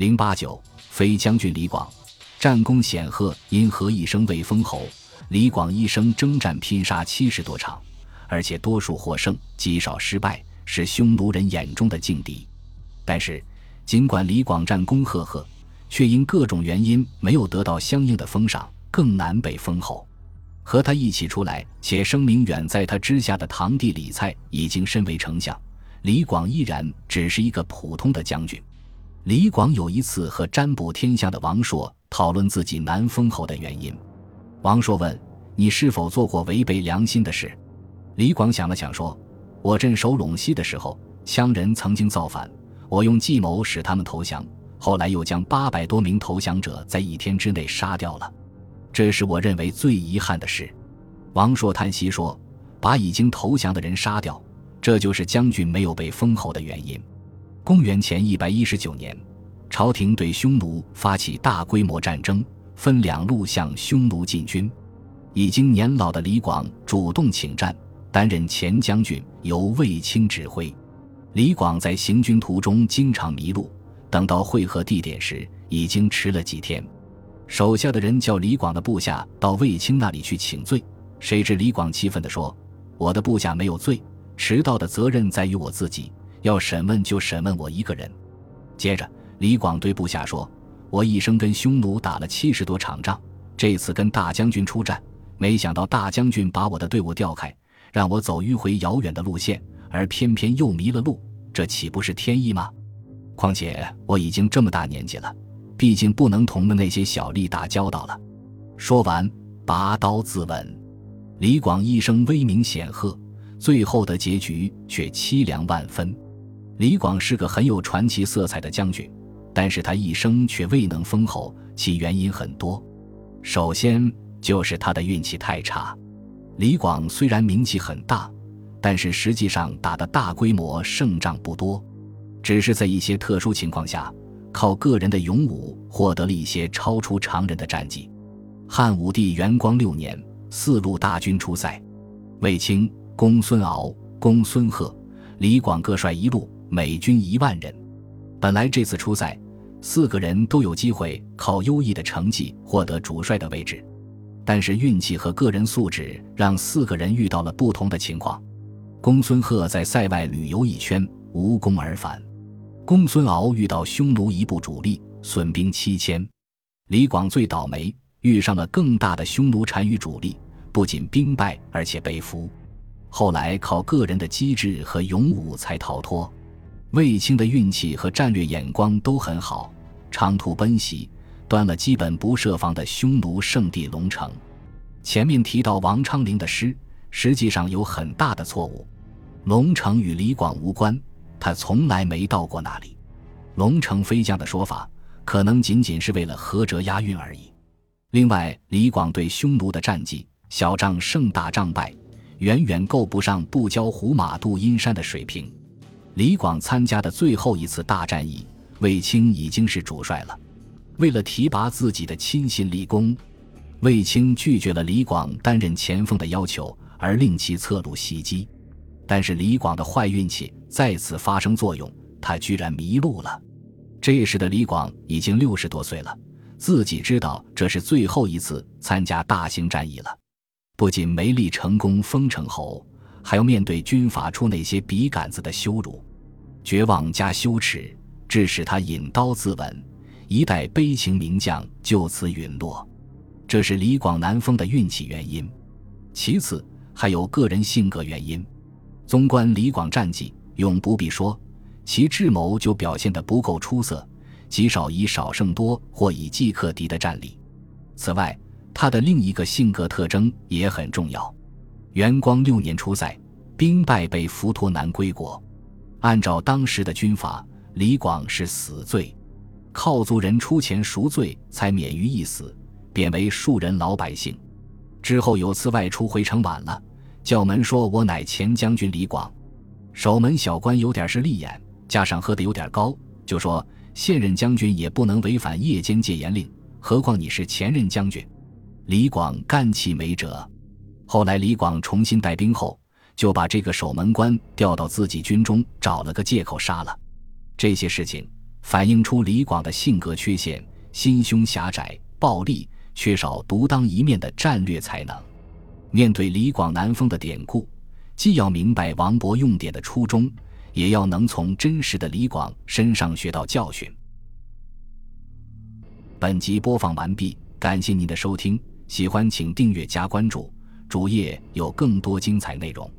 零八九，飞将军李广，战功显赫，因何一生未封侯？李广一生征战拼杀七十多场，而且多数获胜，极少失败，是匈奴人眼中的劲敌。但是，尽管李广战功赫赫，却因各种原因没有得到相应的封赏，更难被封侯。和他一起出来且声名远在他之下的堂弟李蔡已经身为丞相，李广依然只是一个普通的将军。李广有一次和占卜天下的王朔讨论自己难封侯的原因，王朔问：“你是否做过违背良心的事？”李广想了想说：“我镇守陇西的时候，羌人曾经造反，我用计谋使他们投降，后来又将八百多名投降者在一天之内杀掉了，这是我认为最遗憾的事。”王朔叹息说：“把已经投降的人杀掉，这就是将军没有被封侯的原因。”公元前一百一十九年，朝廷对匈奴发起大规模战争，分两路向匈奴进军。已经年老的李广主动请战，担任前将军，由卫青指挥。李广在行军途中经常迷路，等到会合地点时，已经迟了几天。手下的人叫李广的部下到卫青那里去请罪，谁知李广气愤地说：“我的部下没有罪，迟到的责任在于我自己。”要审问就审问我一个人。接着，李广对部下说：“我一生跟匈奴打了七十多场仗，这次跟大将军出战，没想到大将军把我的队伍调开，让我走迂回遥远的路线，而偏偏又迷了路，这岂不是天意吗？况且我已经这么大年纪了，毕竟不能同那些小吏打交道了。”说完，拔刀自刎。李广一生威名显赫，最后的结局却凄凉万分。李广是个很有传奇色彩的将军，但是他一生却未能封侯，其原因很多。首先就是他的运气太差。李广虽然名气很大，但是实际上打的大规模胜仗不多，只是在一些特殊情况下，靠个人的勇武获得了一些超出常人的战绩。汉武帝元光六年，四路大军出塞，卫青、公孙敖、公孙贺、李广各率一路。美军一万人，本来这次出赛，四个人都有机会靠优异的成绩获得主帅的位置，但是运气和个人素质让四个人遇到了不同的情况。公孙贺在塞外旅游一圈，无功而返；公孙敖遇到匈奴一部主力，损兵七千；李广最倒霉，遇上了更大的匈奴单于主力，不仅兵败，而且被俘。后来靠个人的机智和勇武才逃脱。卫青的运气和战略眼光都很好，长途奔袭，端了基本不设防的匈奴圣地龙城。前面提到王昌龄的诗，实际上有很大的错误。龙城与李广无关，他从来没到过那里。龙城飞将的说法，可能仅仅是为了合辙押韵而已。另外，李广对匈奴的战绩，小仗胜，大仗败，远远够不上不教胡马度阴山的水平。李广参加的最后一次大战役，卫青已经是主帅了。为了提拔自己的亲信立功，卫青拒绝了李广担任前锋的要求，而令其侧路袭击。但是李广的坏运气再次发生作用，他居然迷路了。这时的李广已经六十多岁了，自己知道这是最后一次参加大型战役了，不仅没立成功封城侯。还要面对军阀出那些笔杆子的羞辱、绝望加羞耻，致使他引刀自刎。一代悲情名将就此陨落，这是李广难封的运气原因。其次还有个人性格原因。纵观李广战绩，永不必说，其智谋就表现得不够出色，极少以少胜多或以计克敌的战力。此外，他的另一个性格特征也很重要。元光六年出塞，兵败被俘脱南归国。按照当时的军法，李广是死罪，靠族人出钱赎罪才免于一死，贬为庶人老百姓。之后有次外出回城晚了，叫门说：“我乃前将军李广。”守门小官有点是利眼，加上喝得有点高，就说：“现任将军也不能违反夜间戒严令，何况你是前任将军？”李广干气没辙。后来，李广重新带兵后，就把这个守门官调到自己军中，找了个借口杀了。这些事情反映出李广的性格缺陷：心胸狭窄、暴力，缺少独当一面的战略才能。面对李广难封的典故，既要明白王勃用典的初衷，也要能从真实的李广身上学到教训。本集播放完毕，感谢您的收听，喜欢请订阅加关注，主页有更多精彩内容。